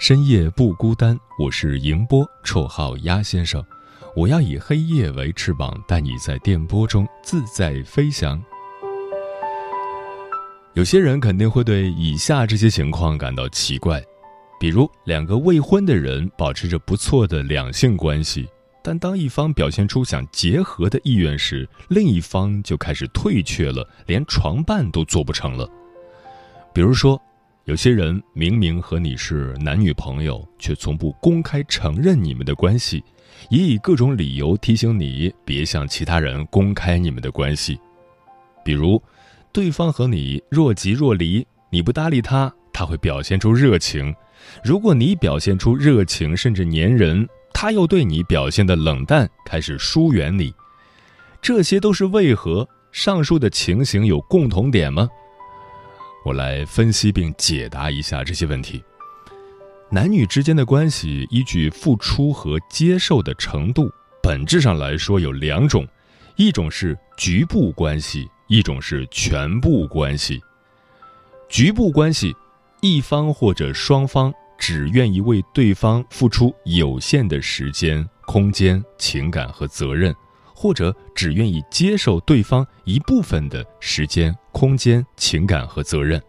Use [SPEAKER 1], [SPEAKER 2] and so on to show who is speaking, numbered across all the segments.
[SPEAKER 1] 深夜不孤单，我是迎波，绰号鸭先生。我要以黑夜为翅膀，带你在电波中自在飞翔。有些人肯定会对以下这些情况感到奇怪，比如两个未婚的人保持着不错的两性关系，但当一方表现出想结合的意愿时，另一方就开始退却了，连床伴都做不成了。比如说。有些人明明和你是男女朋友，却从不公开承认你们的关系，也以各种理由提醒你别向其他人公开你们的关系。比如，对方和你若即若离，你不搭理他，他会表现出热情；如果你表现出热情甚至粘人，他又对你表现的冷淡，开始疏远你。这些都是为何？上述的情形有共同点吗？我来分析并解答一下这些问题。男女之间的关系，依据付出和接受的程度，本质上来说有两种：一种是局部关系，一种是全部关系。局部关系，一方或者双方只愿意为对方付出有限的时间、空间、情感和责任。或者只愿意接受对方一部分的时间、空间、情感和责任。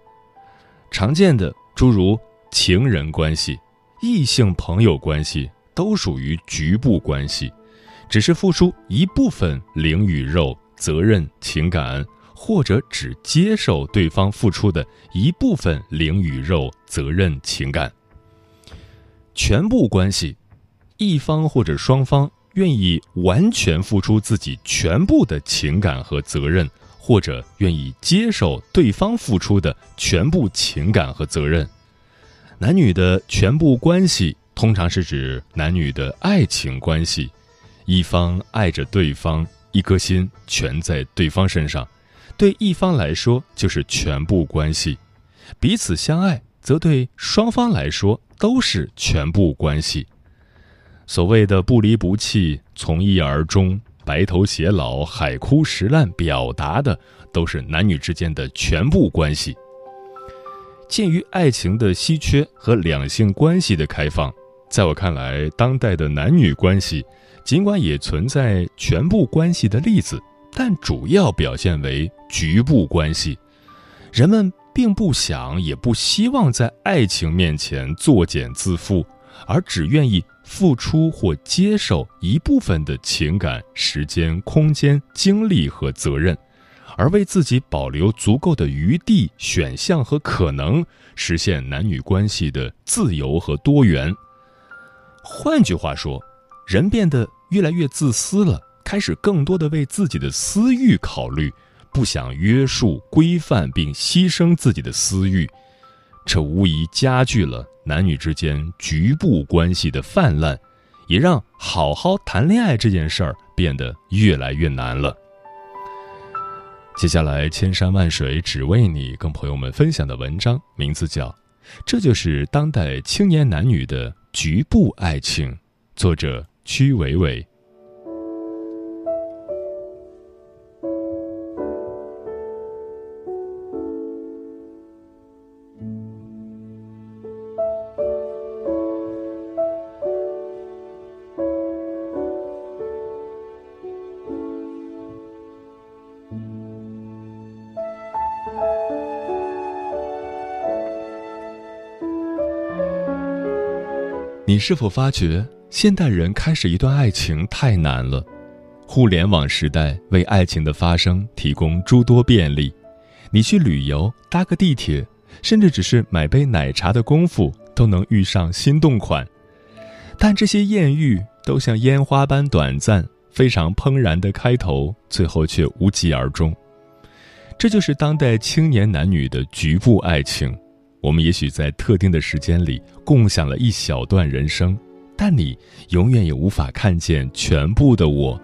[SPEAKER 1] 常见的诸如情人关系、异性朋友关系都属于局部关系，只是付出一部分灵与肉、责任、情感，或者只接受对方付出的一部分灵与肉、责任、情感。全部关系，一方或者双方。愿意完全付出自己全部的情感和责任，或者愿意接受对方付出的全部情感和责任。男女的全部关系通常是指男女的爱情关系，一方爱着对方，一颗心全在对方身上，对一方来说就是全部关系；彼此相爱，则对双方来说都是全部关系。所谓的不离不弃、从一而终、白头偕老、海枯石烂，表达的都是男女之间的全部关系。鉴于爱情的稀缺和两性关系的开放，在我看来，当代的男女关系尽管也存在全部关系的例子，但主要表现为局部关系。人们并不想，也不希望在爱情面前作茧自缚，而只愿意。付出或接受一部分的情感、时间、空间、精力和责任，而为自己保留足够的余地、选项和可能，实现男女关系的自由和多元。换句话说，人变得越来越自私了，开始更多的为自己的私欲考虑，不想约束、规范并牺牲自己的私欲。这无疑加剧了男女之间局部关系的泛滥，也让好好谈恋爱这件事儿变得越来越难了。接下来，千山万水只为你，跟朋友们分享的文章名字叫《这就是当代青年男女的局部爱情》，作者曲伟伟。是否发觉，现代人开始一段爱情太难了。互联网时代为爱情的发生提供诸多便利，你去旅游、搭个地铁，甚至只是买杯奶茶的功夫，都能遇上心动款。但这些艳遇都像烟花般短暂，非常怦然的开头，最后却无疾而终。这就是当代青年男女的局部爱情。我们也许在特定的时间里共享了一小段人生，但你永远也无法看见全部的我。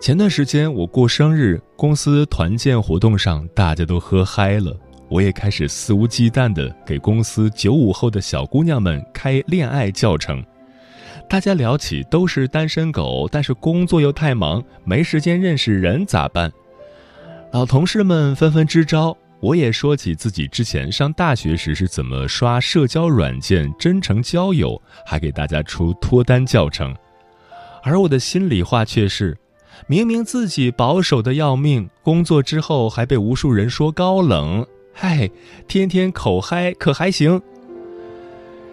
[SPEAKER 1] 前段时间我过生日，公司团建活动上大家都喝嗨了，我也开始肆无忌惮地给公司九五后的小姑娘们开恋爱教程。大家聊起都是单身狗，但是工作又太忙，没时间认识人咋办？老同事们纷纷支招，我也说起自己之前上大学时是怎么刷社交软件真诚交友，还给大家出脱单教程。而我的心里话却是。明明自己保守的要命，工作之后还被无数人说高冷，嗨，天天口嗨可还行？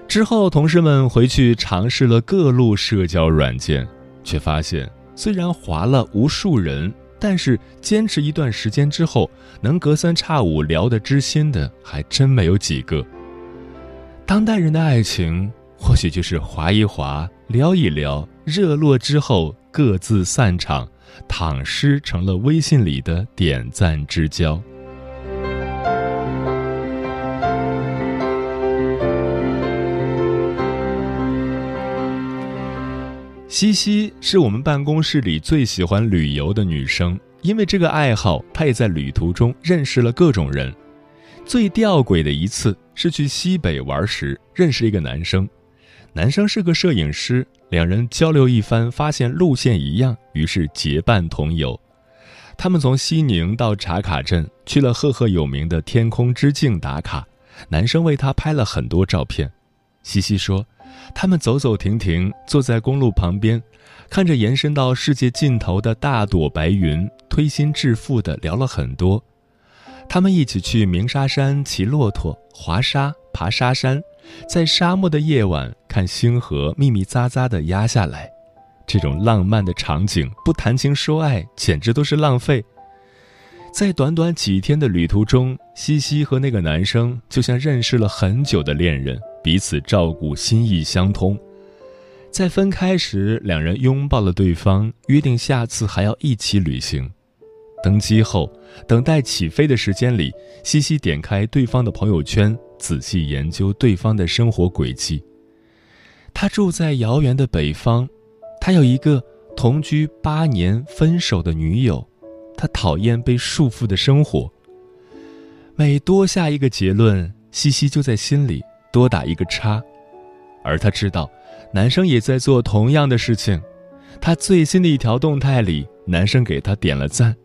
[SPEAKER 1] 之后同事们回去尝试了各路社交软件，却发现虽然划了无数人，但是坚持一段时间之后，能隔三差五聊得知心的还真没有几个。当代人的爱情，或许就是划一划，聊一聊，热络之后各自散场。躺尸成了微信里的点赞之交。西西是我们办公室里最喜欢旅游的女生，因为这个爱好，她也在旅途中认识了各种人。最吊诡的一次是去西北玩时认识一个男生。男生是个摄影师，两人交流一番，发现路线一样，于是结伴同游。他们从西宁到茶卡镇，去了赫赫有名的天空之镜打卡。男生为她拍了很多照片。西西说，他们走走停停，坐在公路旁边，看着延伸到世界尽头的大朵白云，推心置腹地聊了很多。他们一起去鸣沙山骑骆驼、滑沙、爬沙山。在沙漠的夜晚，看星河密密匝匝地压下来，这种浪漫的场景，不谈情说爱简直都是浪费。在短短几天的旅途中，西西和那个男生就像认识了很久的恋人，彼此照顾，心意相通。在分开时，两人拥抱了对方，约定下次还要一起旅行。登机后，等待起飞的时间里，西西点开对方的朋友圈。仔细研究对方的生活轨迹。他住在遥远的北方，他有一个同居八年分手的女友，他讨厌被束缚的生活。每多下一个结论，西西就在心里多打一个叉，而他知道，男生也在做同样的事情。他最新的一条动态里，男生给他点了赞。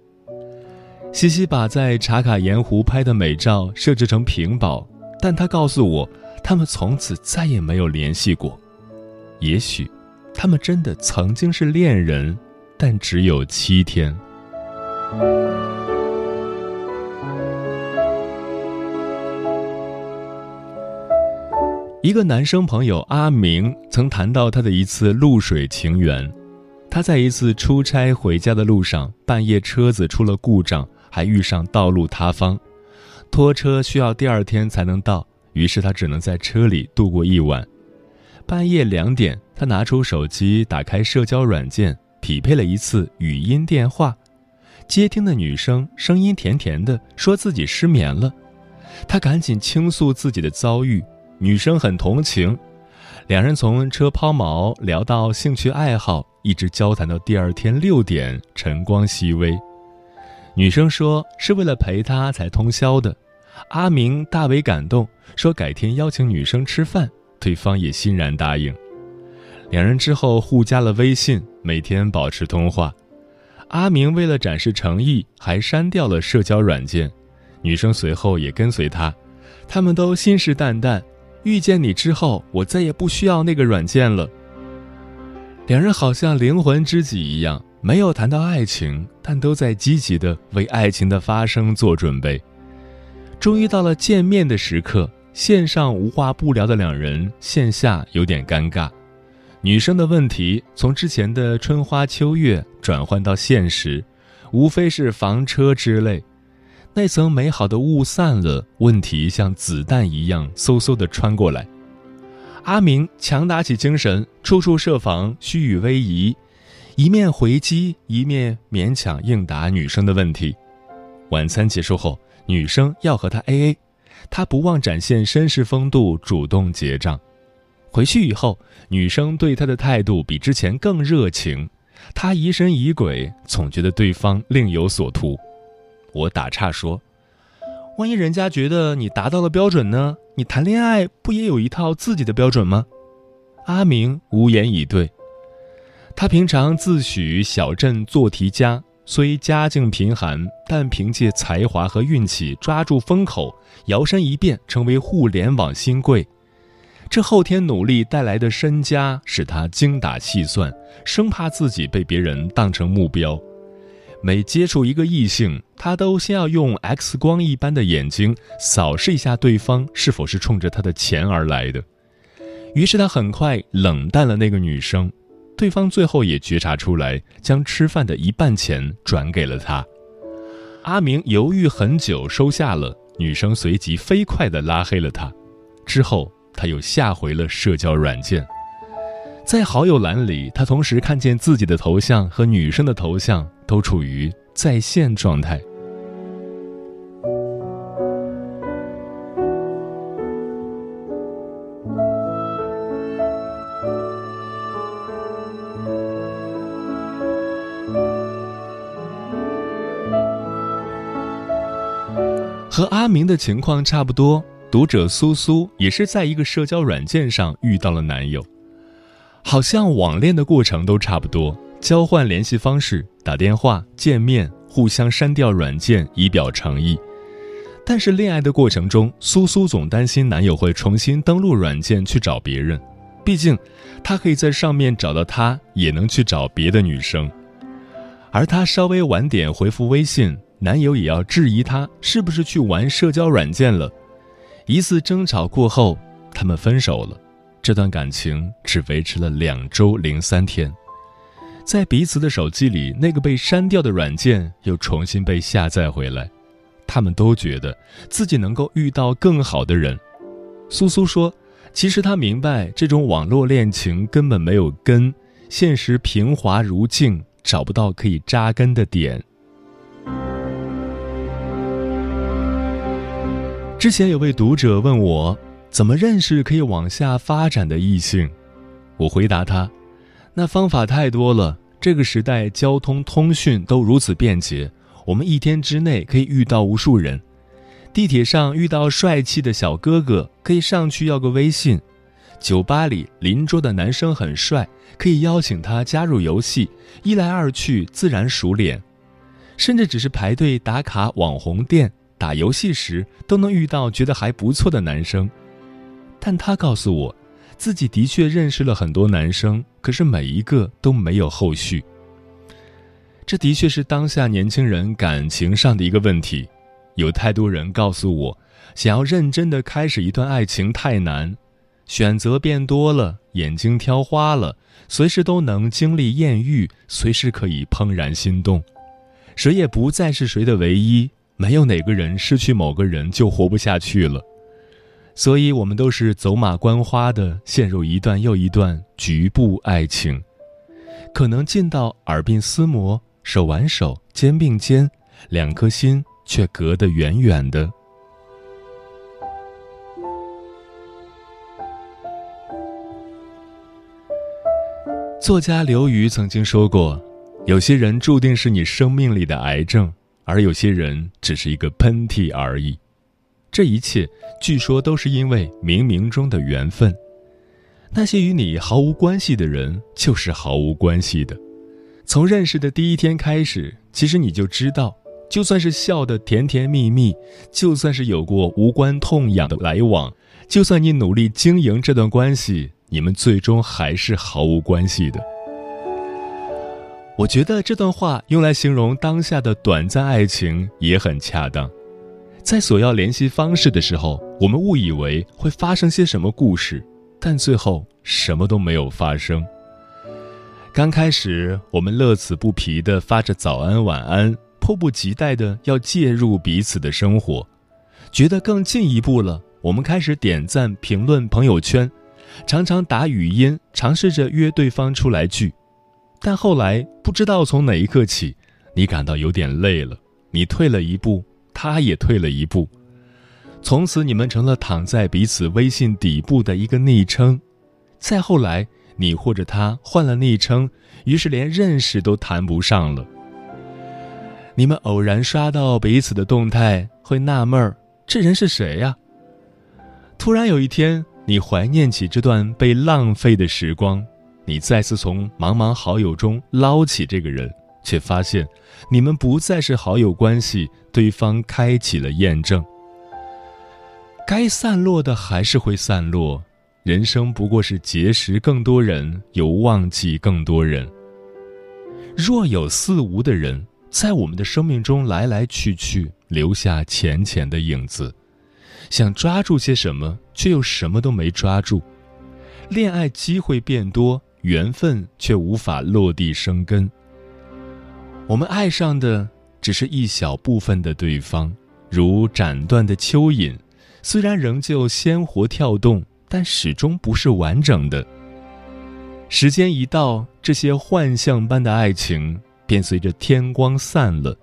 [SPEAKER 1] 西西把在茶卡盐湖拍的美照设置成屏保。但他告诉我，他们从此再也没有联系过。也许，他们真的曾经是恋人，但只有七天。一个男生朋友阿明曾谈到他的一次露水情缘。他在一次出差回家的路上，半夜车子出了故障，还遇上道路塌方。拖车需要第二天才能到，于是他只能在车里度过一晚。半夜两点，他拿出手机，打开社交软件，匹配了一次语音电话。接听的女生声音甜甜的，说自己失眠了。他赶紧倾诉自己的遭遇，女生很同情。两人从车抛锚聊到兴趣爱好，一直交谈到第二天六点，晨光熹微。女生说是为了陪他才通宵的，阿明大为感动，说改天邀请女生吃饭，对方也欣然答应。两人之后互加了微信，每天保持通话。阿明为了展示诚意，还删掉了社交软件。女生随后也跟随他，他们都信誓旦旦，遇见你之后，我再也不需要那个软件了。两人好像灵魂知己一样。没有谈到爱情，但都在积极的为爱情的发生做准备。终于到了见面的时刻，线上无话不聊的两人，线下有点尴尬。女生的问题从之前的春花秋月转换到现实，无非是房车之类。那层美好的雾散了，问题像子弹一样嗖嗖地穿过来。阿明强打起精神，处处设防，虚与委蛇，一面回击，一面勉强应答女生的问题。晚餐结束后，女生要和他 A A，他不忘展现绅士风度，主动结账。回去以后，女生对他的态度比之前更热情，他疑神疑鬼，总觉得对方另有所图。我打岔说：“万一人家觉得你达到了标准呢？你谈恋爱不也有一套自己的标准吗？”阿明无言以对。他平常自诩小镇做题家，虽家境贫寒，但凭借才华和运气抓住风口，摇身一变成为互联网新贵。这后天努力带来的身家，使他精打细算，生怕自己被别人当成目标。每接触一个异性，他都先要用 X 光一般的眼睛扫视一下对方是否是冲着他的钱而来的。于是他很快冷淡了那个女生，对方最后也觉察出来，将吃饭的一半钱转给了他。阿明犹豫很久，收下了女生，随即飞快地拉黑了他。之后他又下回了社交软件。在好友栏里，他同时看见自己的头像和女生的头像都处于在线状态。和阿明的情况差不多，读者苏苏也是在一个社交软件上遇到了男友。好像网恋的过程都差不多，交换联系方式、打电话、见面，互相删掉软件以表诚意。但是恋爱的过程中，苏苏总担心男友会重新登录软件去找别人，毕竟他可以在上面找到他，也能去找别的女生。而他稍微晚点回复微信，男友也要质疑他是不是去玩社交软件了。一次争吵过后，他们分手了。这段感情只维持了两周零三天，在彼此的手机里，那个被删掉的软件又重新被下载回来。他们都觉得自己能够遇到更好的人。苏苏说：“其实她明白，这种网络恋情根本没有根，现实平滑如镜，找不到可以扎根的点。”之前有位读者问我。怎么认识可以往下发展的异性？我回答他：“那方法太多了。这个时代交通通讯都如此便捷，我们一天之内可以遇到无数人。地铁上遇到帅气的小哥哥，可以上去要个微信；酒吧里邻桌的男生很帅，可以邀请他加入游戏，一来二去自然熟脸。甚至只是排队打卡网红店、打游戏时，都能遇到觉得还不错的男生。”但他告诉我，自己的确认识了很多男生，可是每一个都没有后续。这的确是当下年轻人感情上的一个问题。有太多人告诉我，想要认真的开始一段爱情太难，选择变多了，眼睛挑花了，随时都能经历艳遇，随时可以怦然心动，谁也不再是谁的唯一，没有哪个人失去某个人就活不下去了。所以，我们都是走马观花的陷入一段又一段局部爱情，可能近到耳鬓厮磨、手挽手、肩并肩，两颗心却隔得远远的。作家刘瑜曾经说过：“有些人注定是你生命里的癌症，而有些人只是一个喷嚏而已。”这一切，据说都是因为冥冥中的缘分。那些与你毫无关系的人，就是毫无关系的。从认识的第一天开始，其实你就知道，就算是笑得甜甜蜜蜜，就算是有过无关痛痒的来往，就算你努力经营这段关系，你们最终还是毫无关系的。我觉得这段话用来形容当下的短暂爱情也很恰当。在索要联系方式的时候，我们误以为会发生些什么故事，但最后什么都没有发生。刚开始，我们乐此不疲地发着早安晚安，迫不及待地要介入彼此的生活，觉得更进一步了。我们开始点赞、评论朋友圈，常常打语音，尝试着约对方出来聚。但后来，不知道从哪一刻起，你感到有点累了，你退了一步，他也退了一步。从此，你们成了躺在彼此微信底部的一个昵称。再后来，你或者他换了昵称，于是连认识都谈不上了。你们偶然刷到彼此的动态，会纳闷儿：这人是谁呀？突然有一天，你怀念起这段被浪费的时光，你再次从茫茫好友中捞起这个人，却发现，你们不再是好友关系，对方开启了验证。该散落的还是会散落，人生不过是结识更多人，又忘记更多人。若有似无的人在我们的生命中来来去去，留下浅浅的影子，想抓住些什么，却又什么都没抓住。恋爱机会变多，缘分却无法落地生根。我们爱上的只是一小部分的对方，如斩断的蚯蚓。虽然仍旧鲜活跳动，但始终不是完整的。时间一到，这些幻象般的爱情便随着天光散了，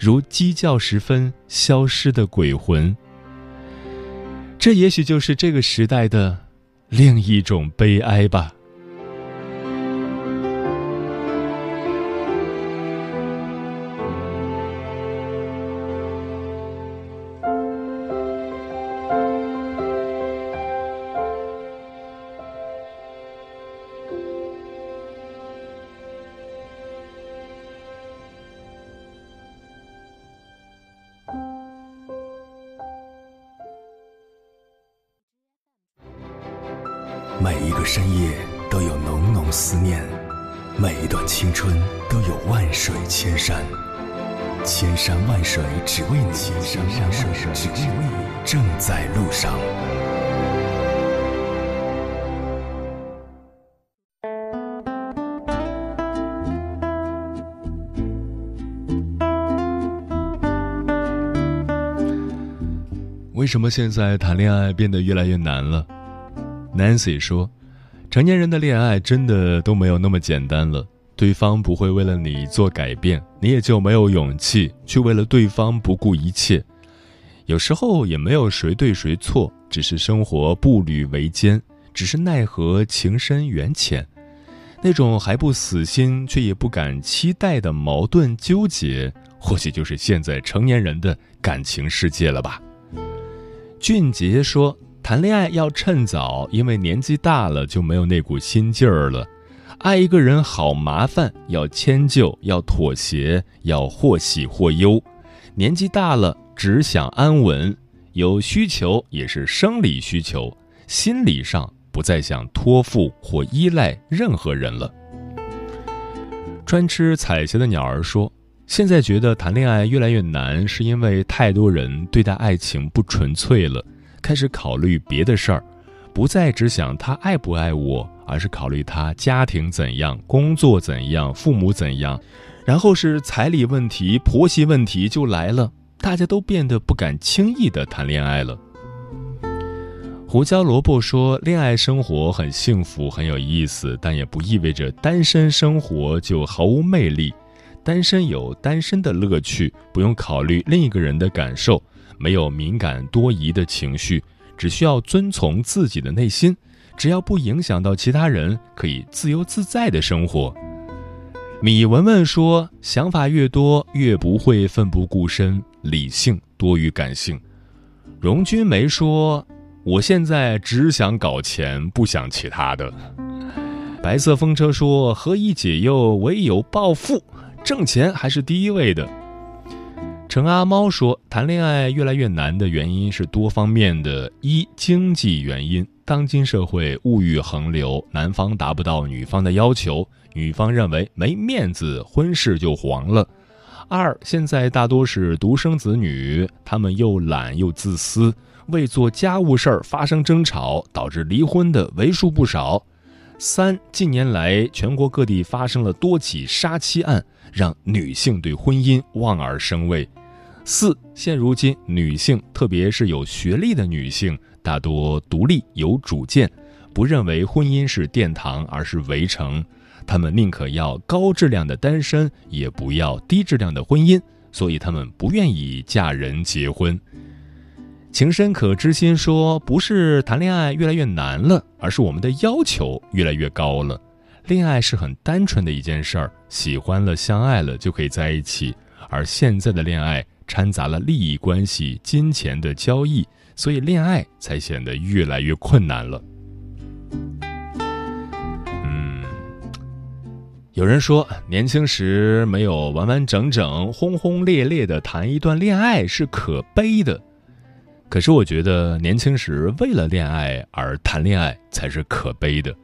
[SPEAKER 1] 如鸡叫时分消失的鬼魂。这也许就是这个时代的另一种悲哀吧。
[SPEAKER 2] 深夜都有浓浓思念，每一段青春都有万水千山，千山万水只为你，千山万水只为你，正在路上。
[SPEAKER 1] 为什么现在谈恋爱变得越来越难了？Nancy 说：“成年人的恋爱真的都没有那么简单了。对方不会为了你做改变，你也就没有勇气去为了对方不顾一切。有时候也没有谁对谁错，只是生活步履维艰，只是奈何情深缘浅。那种还不死心却也不敢期待的矛盾纠结，或许就是现在成年人的感情世界了吧。”俊杰说。谈恋爱要趁早，因为年纪大了就没有那股心劲儿了。爱一个人好麻烦，要迁就，要妥协，要或喜或忧。年纪大了，只想安稳，有需求也是生理需求，心理上不再想托付或依赖任何人了。专吃彩霞的鸟儿说：“现在觉得谈恋爱越来越难，是因为太多人对待爱情不纯粹了。”开始考虑别的事儿，不再只想他爱不爱我，而是考虑他家庭怎样、工作怎样、父母怎样，然后是彩礼问题、婆媳问题就来了。大家都变得不敢轻易的谈恋爱了。胡椒萝卜说：“恋爱生活很幸福，很有意思，但也不意味着单身生活就毫无魅力。单身有单身的乐趣，不用考虑另一个人的感受。”没有敏感多疑的情绪，只需要遵从自己的内心，只要不影响到其他人，可以自由自在的生活。米文文说：“想法越多，越不会奋不顾身，理性多于感性。”荣军梅说：“我现在只想搞钱，不想其他的。”白色风车说：“何以解忧，唯有暴富，挣钱还是第一位的。”陈阿猫说：“谈恋爱越来越难的原因是多方面的。一、经济原因，当今社会物欲横流，男方达不到女方的要求，女方认为没面子，婚事就黄了。二、现在大多是独生子女，他们又懒又自私，为做家务事儿发生争吵，导致离婚的为数不少。三，近年来全国各地发生了多起杀妻案，让女性对婚姻望而生畏。四，现如今女性，特别是有学历的女性，大多独立有主见，不认为婚姻是殿堂，而是围城。她们宁可要高质量的单身，也不要低质量的婚姻，所以她们不愿意嫁人结婚。情深可知心说，不是谈恋爱越来越难了，而是我们的要求越来越高了。恋爱是很单纯的一件事儿，喜欢了、相爱了就可以在一起，而现在的恋爱掺杂了利益关系、金钱的交易，所以恋爱才显得越来越困难了。嗯，有人说，年轻时没有完完整整、轰轰烈烈的谈一段恋爱是可悲的。可是我觉得，年轻时为了恋爱而谈恋爱才是可悲的。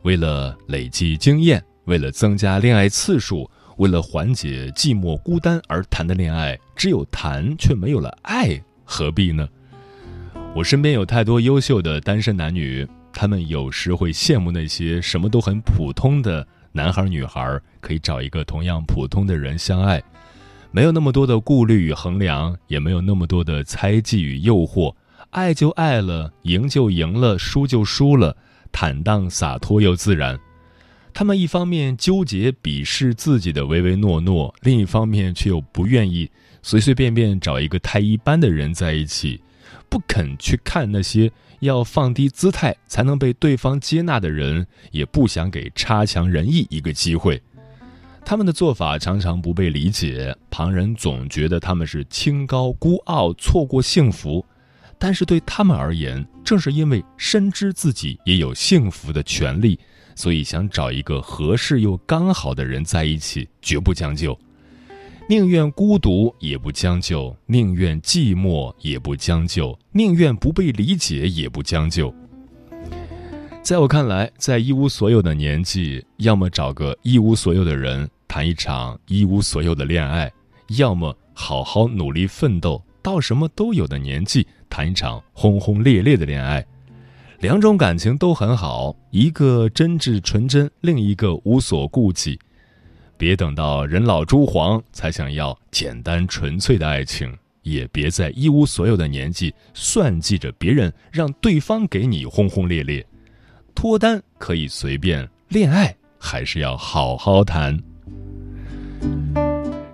[SPEAKER 1] 为了累积经验，为了增加恋爱次数，为了缓解寂寞孤单而谈的恋爱，只有谈却没有了爱，何必呢？我身边有太多优秀的单身男女，他们有时会羡慕那些什么都很普通的男孩女孩，可以找一个同样普通的人相爱。没有那么多的顾虑与衡量，也没有那么多的猜忌与诱惑，爱就爱了，赢就赢了，输就输了，坦荡洒脱又自然。他们一方面纠结鄙视自己的唯唯诺诺，另一方面却又不愿意随随便便找一个太一般的人在一起，不肯去看那些要放低姿态才能被对方接纳的人，也不想给差强人意一个机会。他们的做法常常不被理解，旁人总觉得他们是清高孤傲，错过幸福。但是对他们而言，正是因为深知自己也有幸福的权利，所以想找一个合适又刚好的人在一起，绝不将就，宁愿孤独也不将就，宁愿寂寞也不将就，宁愿不被理解也不将就。在我看来，在一无所有的年纪，要么找个一无所有的人谈一场一无所有的恋爱，要么好好努力奋斗，到什么都有的年纪谈一场轰轰烈烈的恋爱。两种感情都很好，一个真挚纯真，另一个无所顾忌。别等到人老珠黄才想要简单纯粹的爱情，也别在一无所有的年纪算计着别人，让对方给你轰轰烈烈。脱单可以随便，恋爱还是要好好谈。